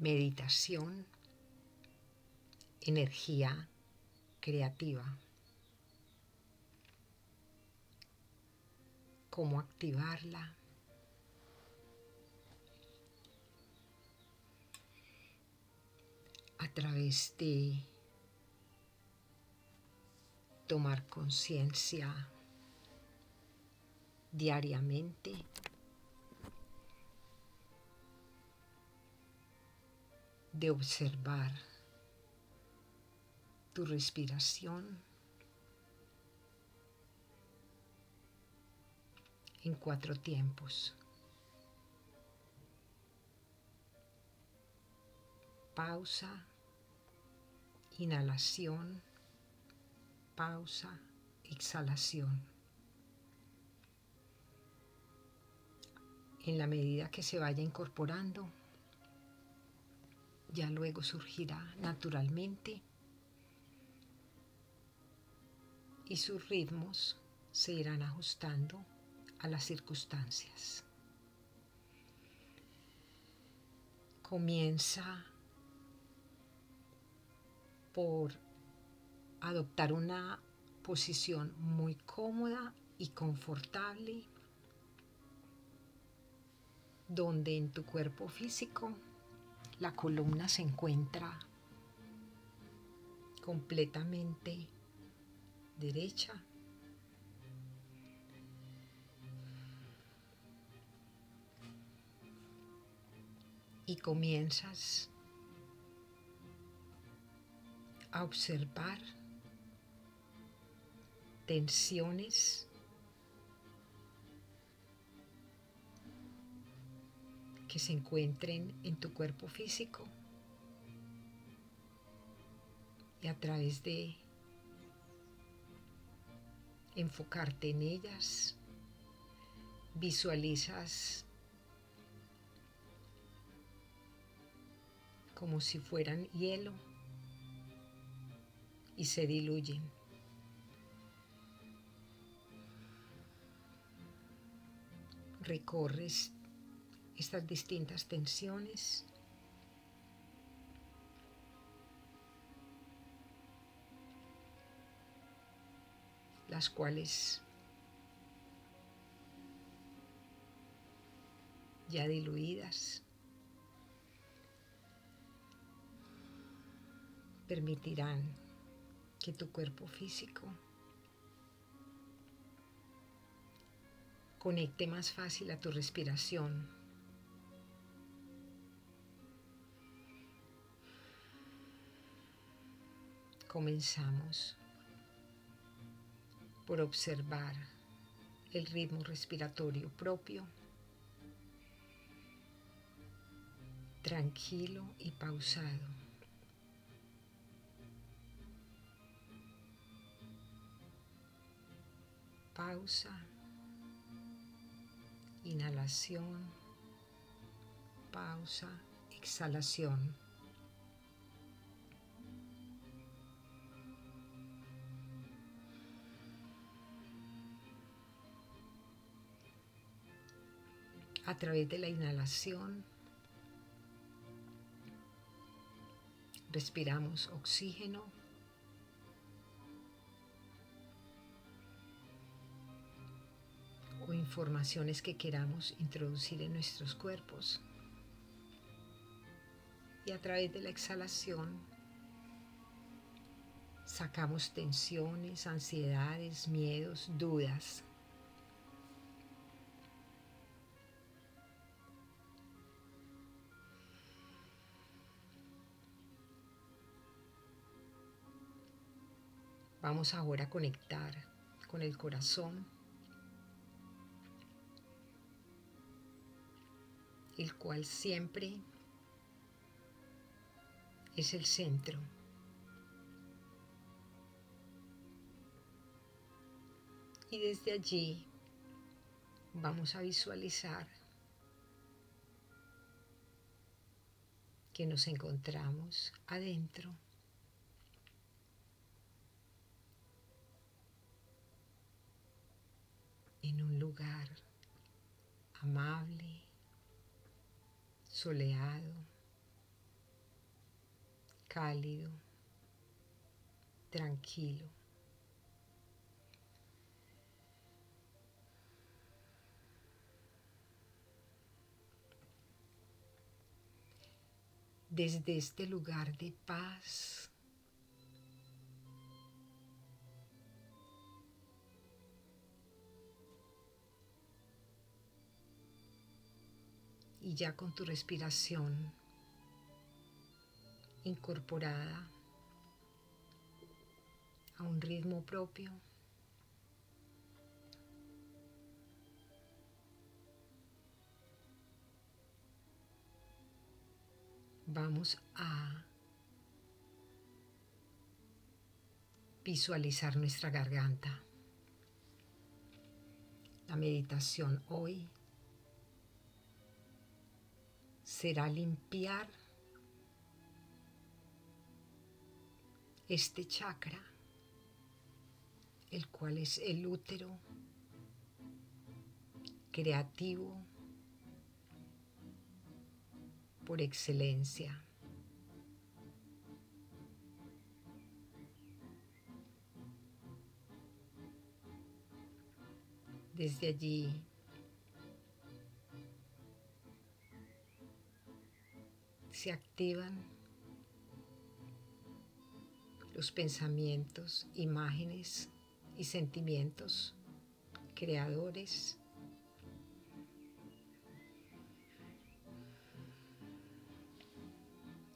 meditación, energía creativa. Cómo activarla. A través de tomar conciencia diariamente de observar tu respiración en cuatro tiempos. Pausa, inhalación, pausa, exhalación. En la medida que se vaya incorporando, ya luego surgirá naturalmente y sus ritmos se irán ajustando a las circunstancias. Comienza por adoptar una posición muy cómoda y confortable donde en tu cuerpo físico la columna se encuentra completamente derecha. Y comienzas a observar tensiones que se encuentren en tu cuerpo físico y a través de enfocarte en ellas, visualizas como si fueran hielo y se diluyen. Recorres estas distintas tensiones. las cuales ya diluidas permitirán que tu cuerpo físico conecte más fácil a tu respiración Comenzamos por observar el ritmo respiratorio propio, tranquilo y pausado. Pausa, inhalación, pausa, exhalación. Través de la inhalación. Respiramos oxígeno. o informaciones que queramos introducir en nuestros cuerpos. Y a través de la exhalación sacamos tensiones, ansiedades, miedos, dudas. Vamos ahora a conectar con el corazón, el cual siempre es el centro. Y desde allí vamos a visualizar que nos encontramos adentro en un lugar amable, soleado, cálido, tranquilo. Desde este lugar de paz, y ya con tu respiración incorporada a un ritmo propio. Vamos a visualizar nuestra garganta. La meditación hoy será limpiar este chakra, el cual es el útero creativo por excelencia. Desde allí se activan los pensamientos, imágenes y sentimientos creadores.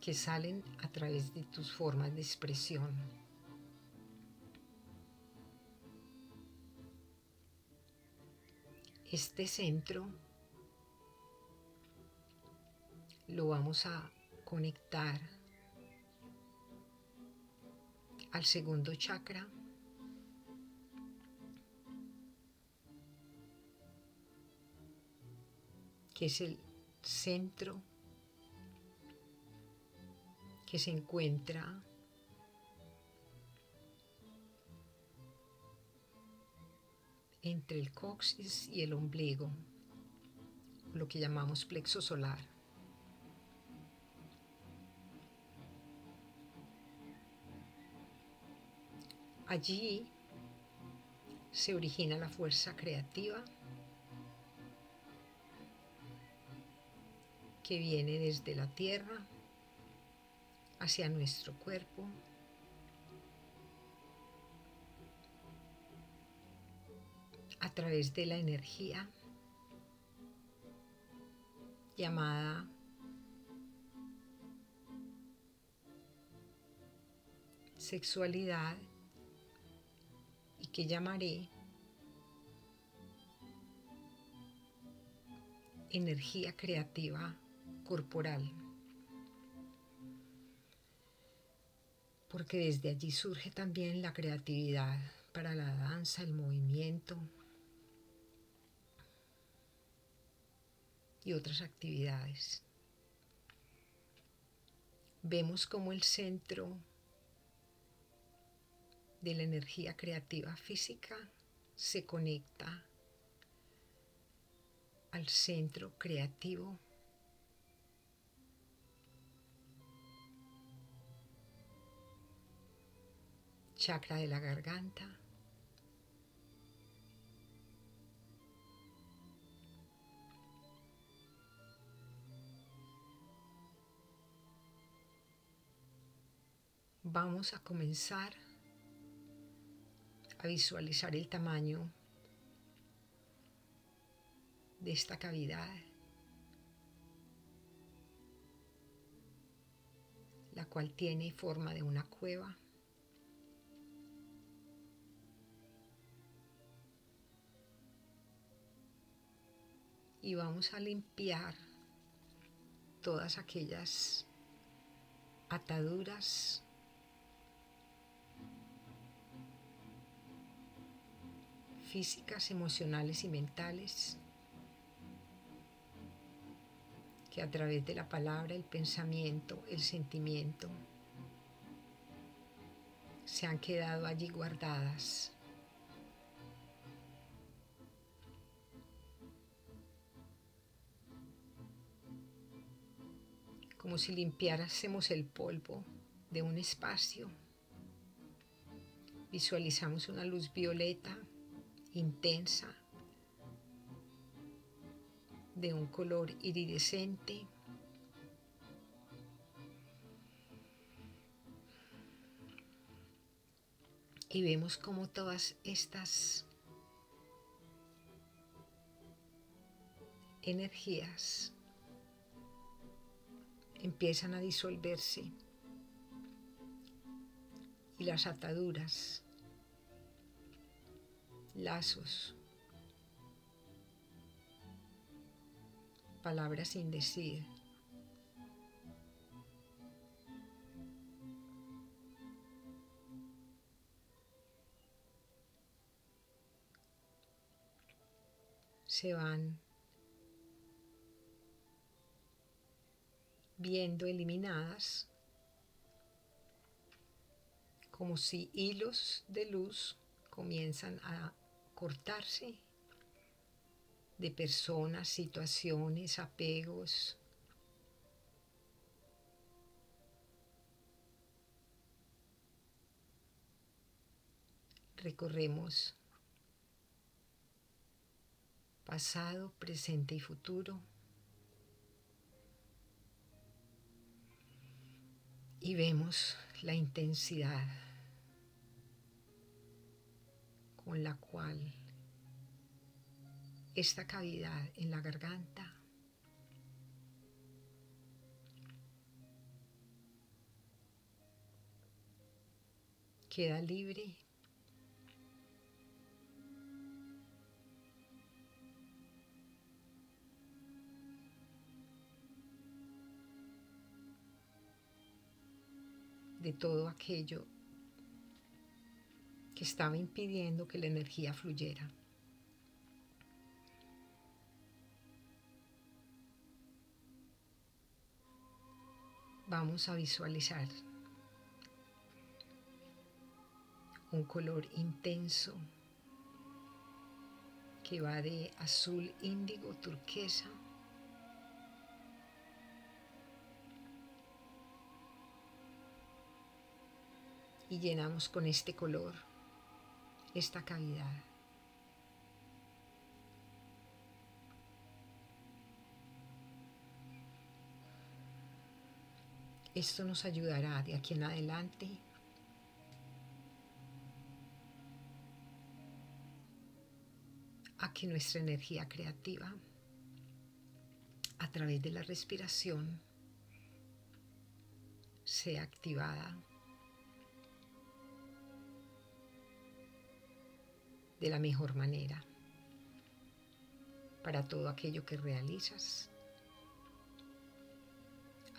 que salen a través de tus formas de expresión. Este centro lo vamos a conectar al segundo chakra. que es el centro que se encuentra entre el coxis y el ombligo, lo que llamamos plexo solar. Allí se origina la fuerza creativa que viene desde la tierra hacia nuestro cuerpo. a través de la energía llamada sexualidad que llamaré energía creativa corporal. Porque desde allí surge también la creatividad para la danza, el movimiento y otras actividades. Vemos como el centro de la energía creativa física se conecta al centro creativo chakra de la garganta. Vamos a comenzar visualizar el tamaño de esta cavidad, la cual tiene forma de una cueva. Y vamos a limpiar todas aquellas ataduras físicas, emocionales y mentales que a través de la palabra, el pensamiento, el sentimiento se han quedado allí guardadas. Como si limpiáramos el polvo de un espacio. Visualizamos una luz violeta intensa de un color iridescente. Y vemos como todas estas energías empiezan a disolverse y las ataduras, lazos, palabras sin decir, se van viendo eliminadas como si hilos de luz comienzan a cortarse de personas, situaciones, apegos. Recorremos pasado, presente y futuro. Y vemos la intensidad con la cual esta cavidad en la garganta queda libre. De todo aquello estaba impidiendo que la energía fluyera. Vamos a visualizar un color intenso que va de azul índigo turquesa y llenamos con este color esta cavidad. Esto nos ayudará de aquí en adelante a que nuestra energía creativa a través de la respiración sea activada de la mejor manera para todo aquello que realizas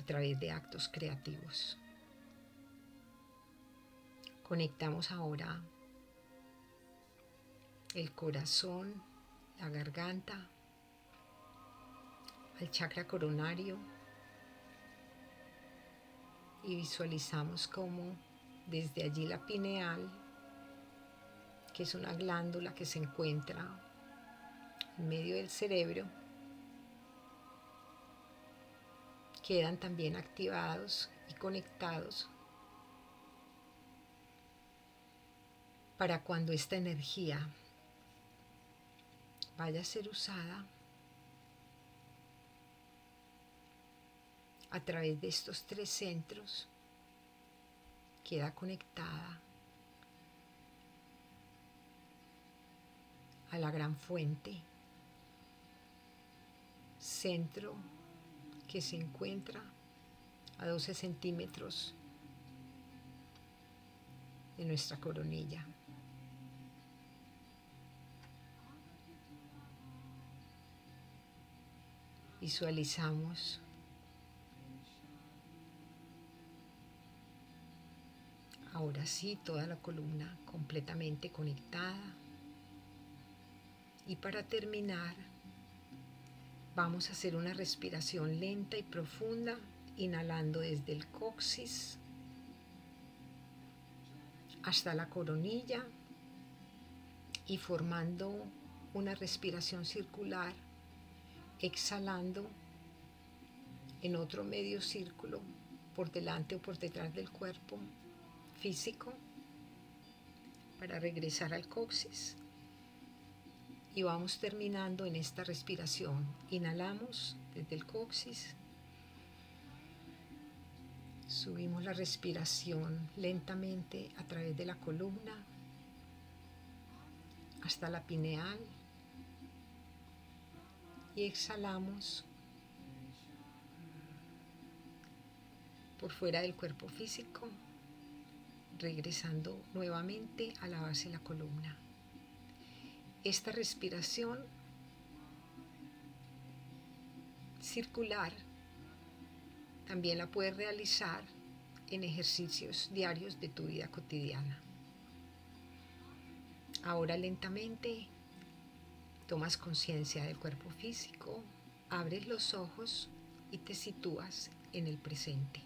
a través de actos creativos. Conectamos ahora el corazón, la garganta, al chakra coronario y visualizamos como desde allí la pineal que es una glándula que se encuentra en medio del cerebro, quedan también activados y conectados para cuando esta energía vaya a ser usada a través de estos tres centros, queda conectada a la gran fuente, centro que se encuentra a 12 centímetros de nuestra coronilla. Visualizamos ahora sí toda la columna completamente conectada y para terminar, vamos a hacer una respiración lenta y profunda, inhalando desde el coxis hasta la coronilla y formando una respiración circular, exhalando en otro medio círculo por delante o por detrás del cuerpo físico para regresar al coxis. Y vamos terminando en esta respiración. Inhalamos desde el coxis. Subimos la respiración lentamente a través de la columna hasta la pineal y exhalamos por fuera del cuerpo físico, regresando nuevamente a la base de la columna. Esta respiración circular también la puedes realizar en ejercicios diarios de tu vida cotidiana. Ahora lentamente tomas conciencia del cuerpo físico, abres los ojos y te sitúas en el presente.